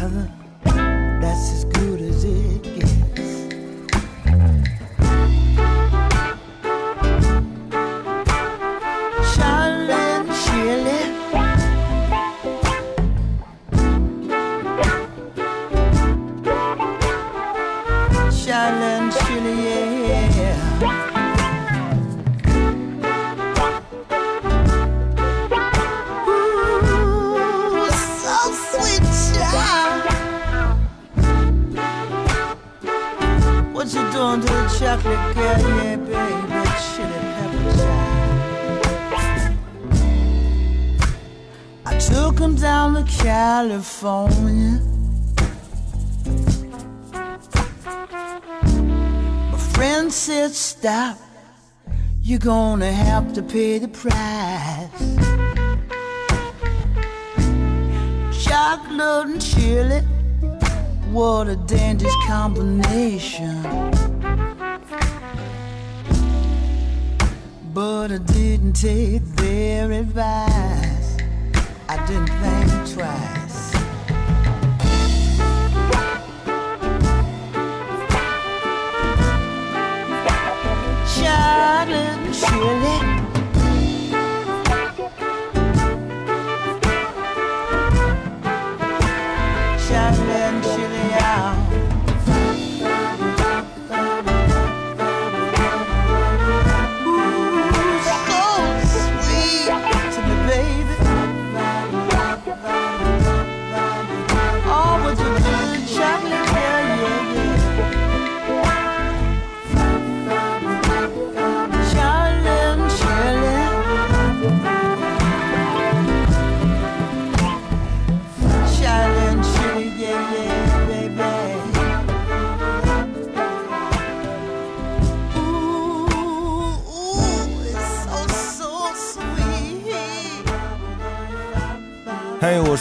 together. California. My friend said, Stop, you're gonna have to pay the price. Chocolate and chili, what a dangerous combination. But I didn't take their advice. I didn't think twice. Chocolate chili.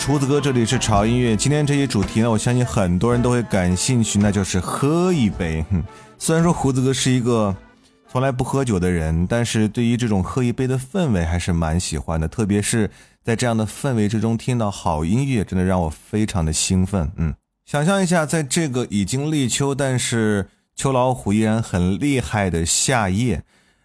胡子哥，这里是潮音乐。今天这些主题呢，我相信很多人都会感兴趣，那就是喝一杯。哼 虽然说胡子哥是一个从来不喝酒的人，但是对于这种喝一杯的氛围还是蛮喜欢的。特别是在这样的氛围之中听到好音乐，真的让我非常的兴奋。嗯，想象一下，在这个已经立秋，但是秋老虎依然很厉害的夏夜，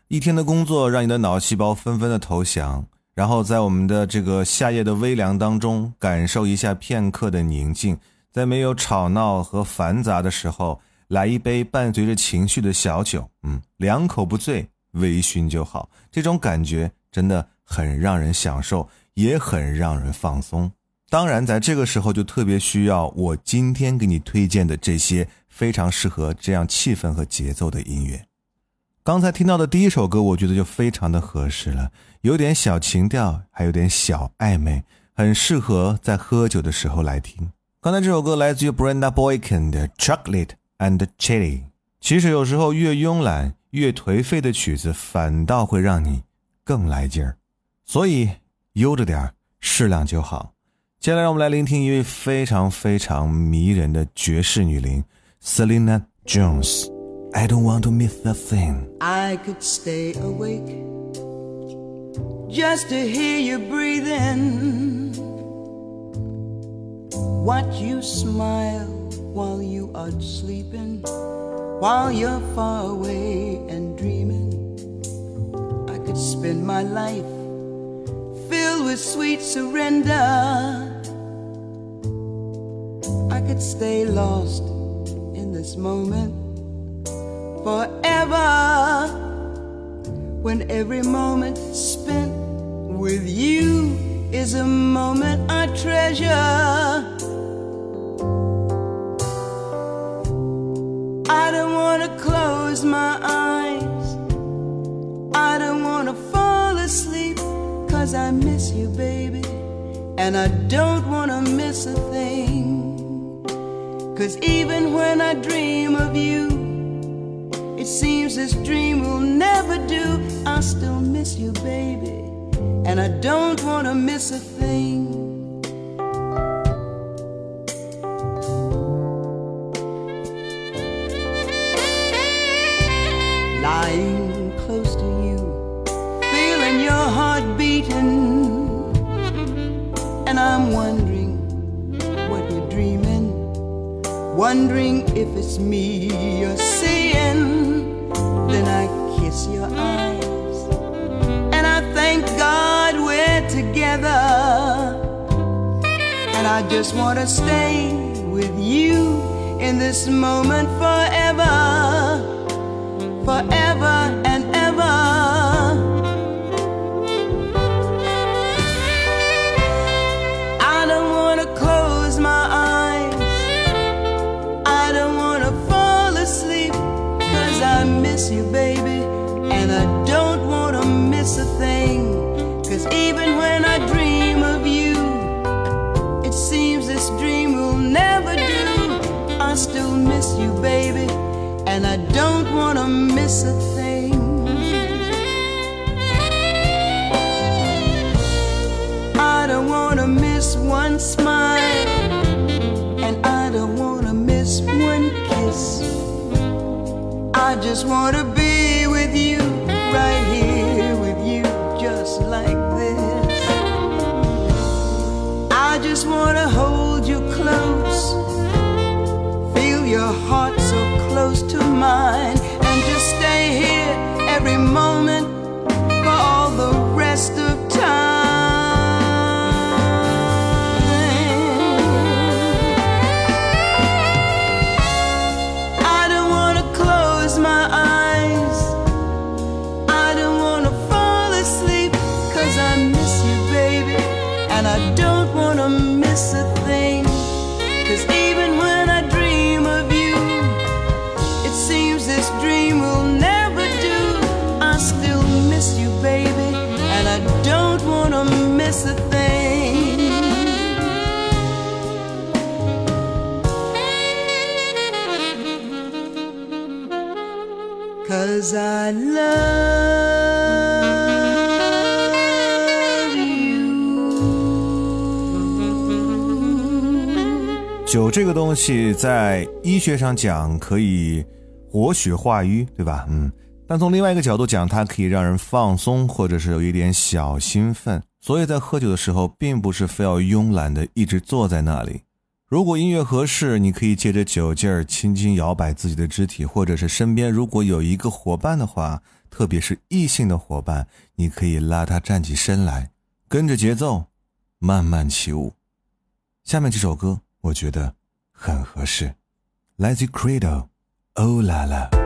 一天的工作让你的脑细胞纷纷的投降。然后在我们的这个夏夜的微凉当中，感受一下片刻的宁静，在没有吵闹和繁杂的时候，来一杯伴随着情绪的小酒，嗯，两口不醉，微醺就好。这种感觉真的很让人享受，也很让人放松。当然，在这个时候就特别需要我今天给你推荐的这些非常适合这样气氛和节奏的音乐。刚才听到的第一首歌，我觉得就非常的合适了，有点小情调，还有点小暧昧，很适合在喝酒的时候来听。刚才这首歌来自于 Brenda Boykin 的《Chocolate and Chili》。其实有时候越慵懒、越颓废的曲子，反倒会让你更来劲儿。所以悠着点适量就好。接下来让我们来聆听一位非常非常迷人的爵士女伶 Selena Jones。I don't want to miss a thing. I could stay awake just to hear you breathing. Watch you smile while you are sleeping, while you're far away and dreaming. I could spend my life filled with sweet surrender. I could stay lost in this moment forever when every moment spent with you is a moment I treasure. I don't want to close my eyes. I don't want to fall asleep. Cause I miss you, baby. And I don't want to miss a thing. Cause even when I dream of you, seems this dream will never do. I still miss you, baby, and I don't want to miss a thing. Lying close to you, feeling your heart beating, and I'm wondering what you're dreaming, wondering if it's me you're seeing. Then I kiss your eyes, and I thank God we're together. And I just want to stay with you in this moment forever, forever you, baby. And I don't want to miss a thing. I don't wanna miss one smile, and I don't wanna miss one kiss. I just wanna be 这个东西在医学上讲可以活血化瘀，对吧？嗯，但从另外一个角度讲，它可以让人放松，或者是有一点小兴奋。所以在喝酒的时候，并不是非要慵懒的一直坐在那里。如果音乐合适，你可以借着酒劲儿轻轻摇摆自己的肢体，或者是身边如果有一个伙伴的话，特别是异性的伙伴，你可以拉他站起身来，跟着节奏慢慢起舞。下面这首歌我觉得很合适，来自 Credo，Oh La La。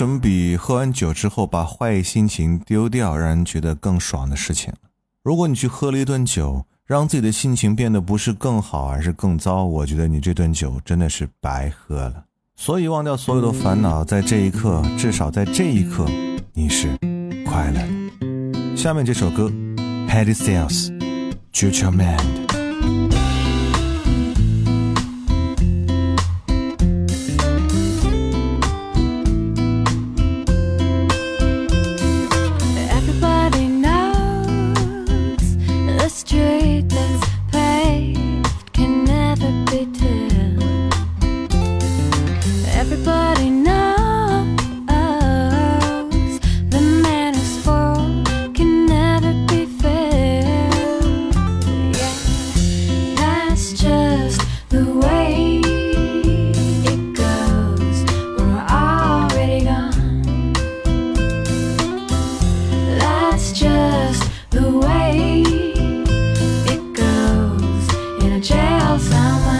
什么比喝完酒之后把坏心情丢掉，让人觉得更爽的事情如果你去喝了一顿酒，让自己的心情变得不是更好，而是更糟，我觉得你这顿酒真的是白喝了。所以忘掉所有的烦恼，在这一刻，至少在这一刻，你是快乐的。下面这首歌，Harry Styles，Future Man。好散。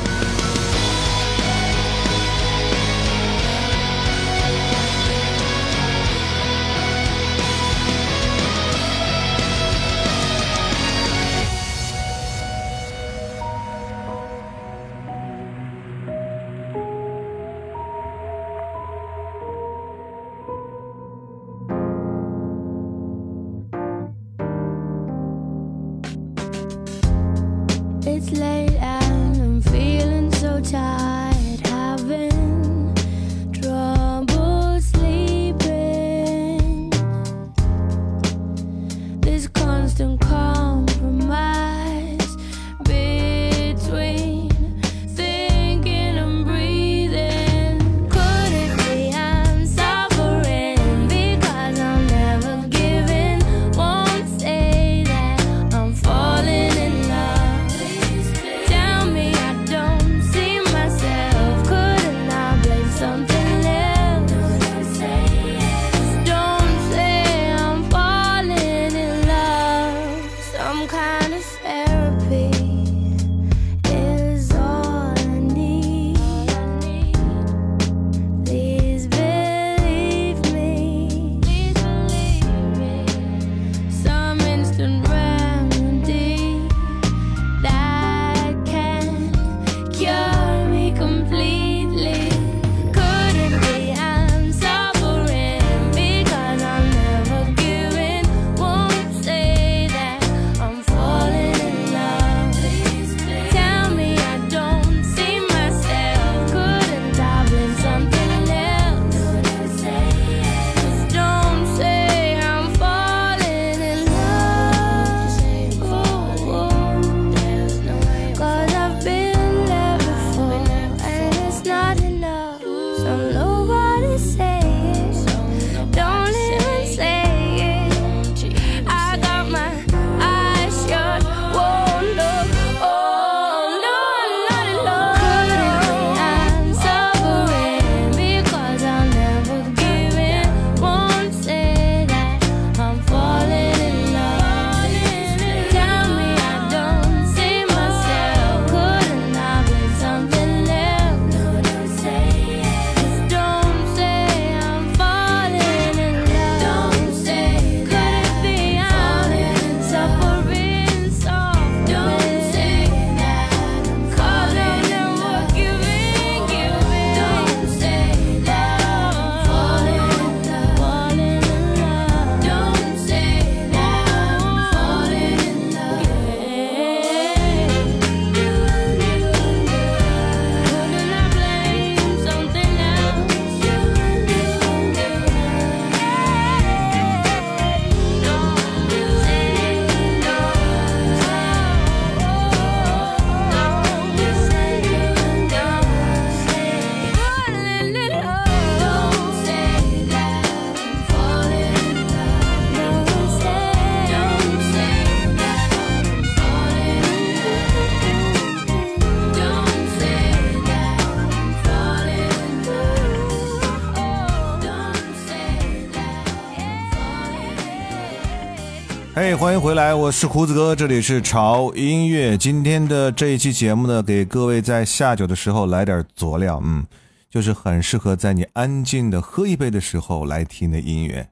欢迎回来，我是胡子哥，这里是潮音乐。今天的这一期节目呢，给各位在下酒的时候来点佐料，嗯，就是很适合在你安静的喝一杯的时候来听的音乐。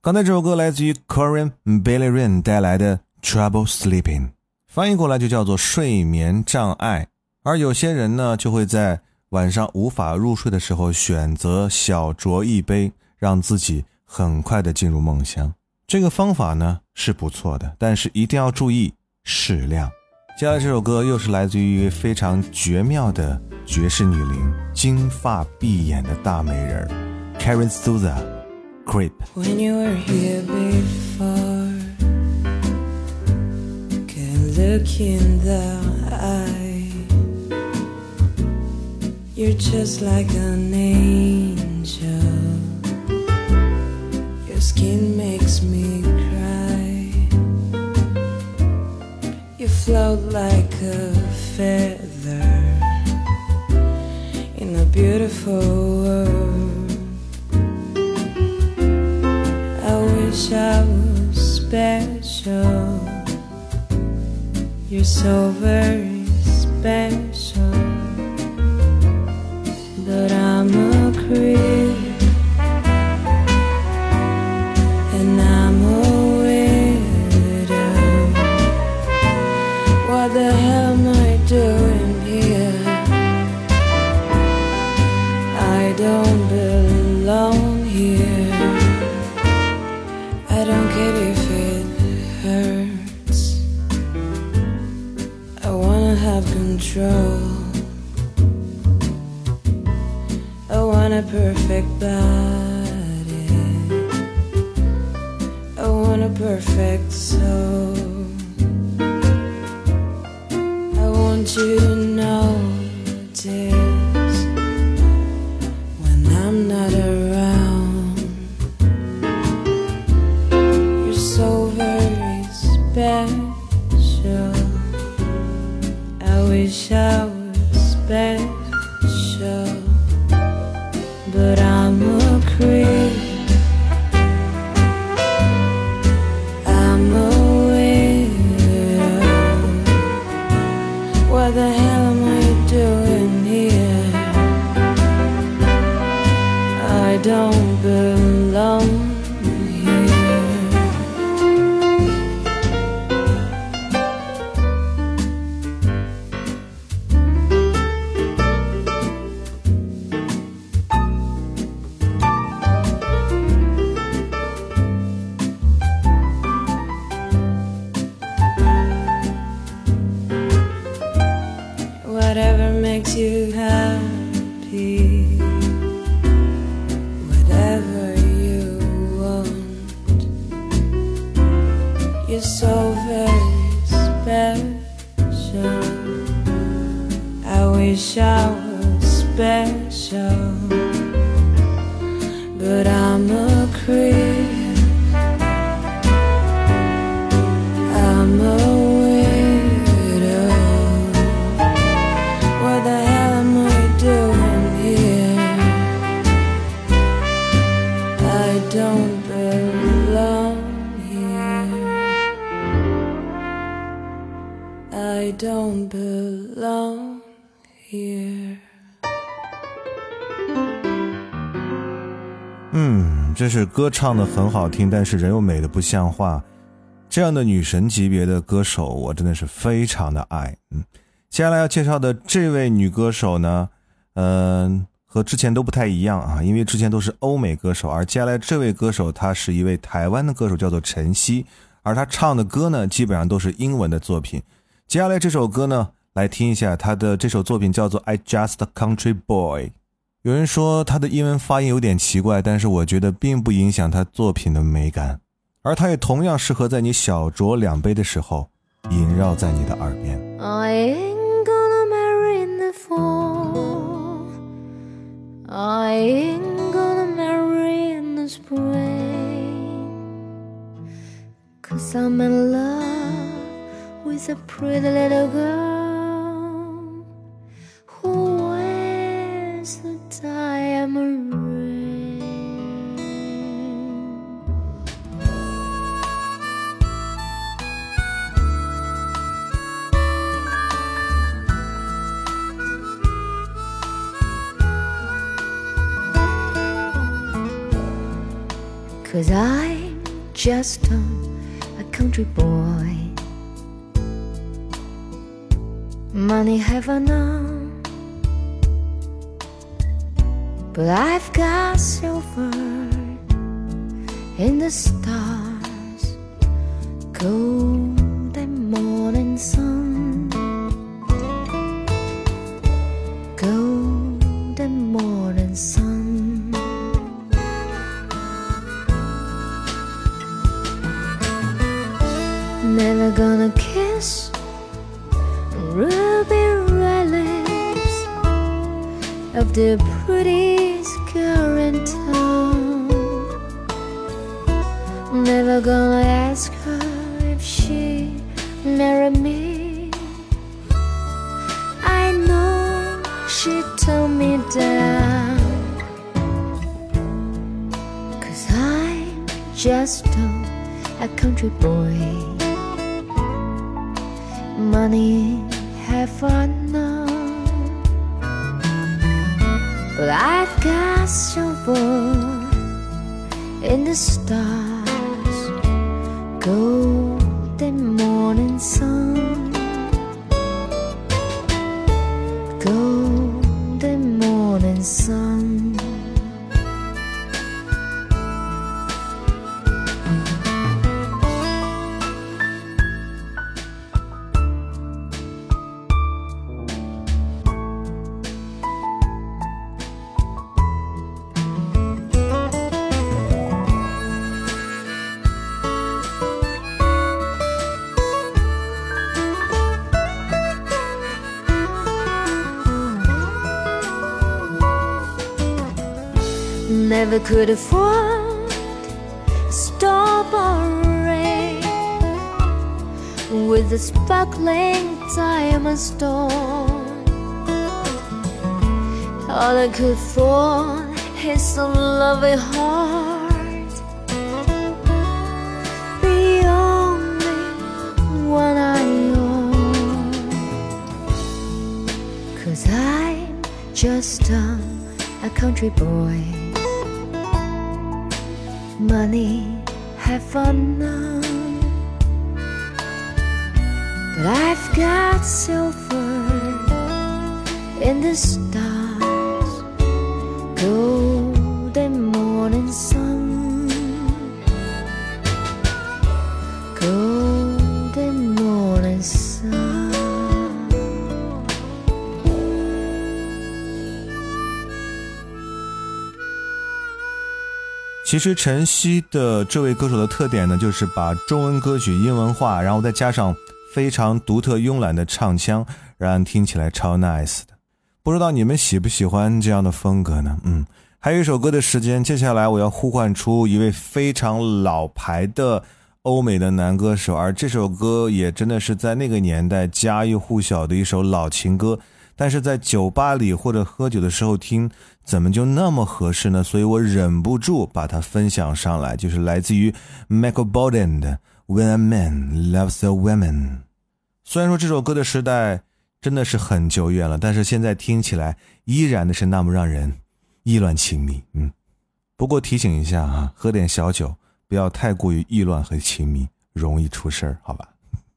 刚才这首歌来自于 Corin Bailey Rain 带来的 Trouble Sleeping，翻译过来就叫做睡眠障碍。而有些人呢，就会在晚上无法入睡的时候，选择小酌一杯，让自己很快的进入梦乡。这个方法呢是不错的，但是一定要注意适量。接下来这首歌又是来自于一位非常绝妙的爵士女伶，金发碧眼的大美人儿 Karen Souza Creep。When you were here before, can look in the eye. You're just like a name. Skin makes me cry. You float like a feather in a beautiful world. I wish I was special. You're so very special. But I'm a creep. Control. 这是歌唱的很好听，但是人又美的不像话。这样的女神级别的歌手，我真的是非常的爱。嗯，接下来要介绍的这位女歌手呢，嗯、和之前都不太一样啊，因为之前都是欧美歌手，而接下来这位歌手她是一位台湾的歌手，叫做陈曦，而她唱的歌呢，基本上都是英文的作品。接下来这首歌呢，来听一下她的这首作品叫做《I Just Country Boy》。有人说他的英文发音有点奇怪，但是我觉得并不影响他作品的美感，而它也同样适合在你小酌两杯的时候萦绕在你的耳边。I am gonna marry in the fall. I ain't gonna marry in the spring. Cause I'm in love with a pretty little girl who Cause I'm just a, country boy. Money have enough, but I've got silver in the stars, golden morning sun, golden morning sun. Never gonna kiss ruby red lips of the Money have enough, but I've got silver in the stars, golden morning sun, Never could afford stop or ring with a sparkling diamond stone. All I could afford is a loving heart, the only one I own. Cause I'm just a, a country boy. Money, have fun now. But I've got silver in the stars, golden morning sun, 其实晨曦的这位歌手的特点呢，就是把中文歌曲英文化，然后再加上非常独特慵懒的唱腔，让人听起来超 nice 的。不知道你们喜不喜欢这样的风格呢？嗯，还有一首歌的时间，接下来我要呼唤出一位非常老牌的欧美的男歌手，而这首歌也真的是在那个年代家喻户晓的一首老情歌。但是在酒吧里或者喝酒的时候听，怎么就那么合适呢？所以我忍不住把它分享上来，就是来自于 Michael Bolton 的《When a Man Loves a Woman》。虽然说这首歌的时代真的是很久远了，但是现在听起来依然的是那么让人意乱情迷。嗯，不过提醒一下啊，喝点小酒不要太过于意乱和情迷，容易出事儿，好吧？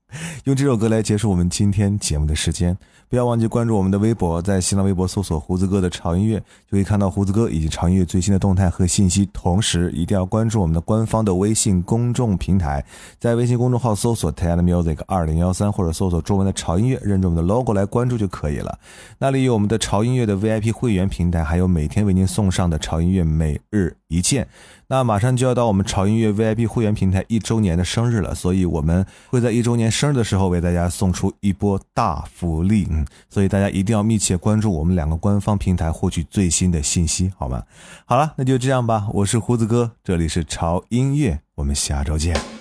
用这首歌来结束我们今天节目的时间。不要忘记关注我们的微博，在新浪微博搜索“胡子哥的潮音乐”，就可以看到胡子哥以及潮音乐最新的动态和信息。同时，一定要关注我们的官方的微信公众平台，在微信公众号搜索 “TED Music 二零幺三”或者搜索中文的“潮音乐”，认准我们的 logo 来关注就可以了。那里有我们的潮音乐的 VIP 会员平台，还有每天为您送上的潮音乐每日一见。那马上就要到我们潮音乐 VIP 会员平台一周年的生日了，所以我们会在一周年生日的时候为大家送出一波大福利，嗯，所以大家一定要密切关注我们两个官方平台，获取最新的信息，好吗？好了，那就这样吧，我是胡子哥，这里是潮音乐，我们下周见。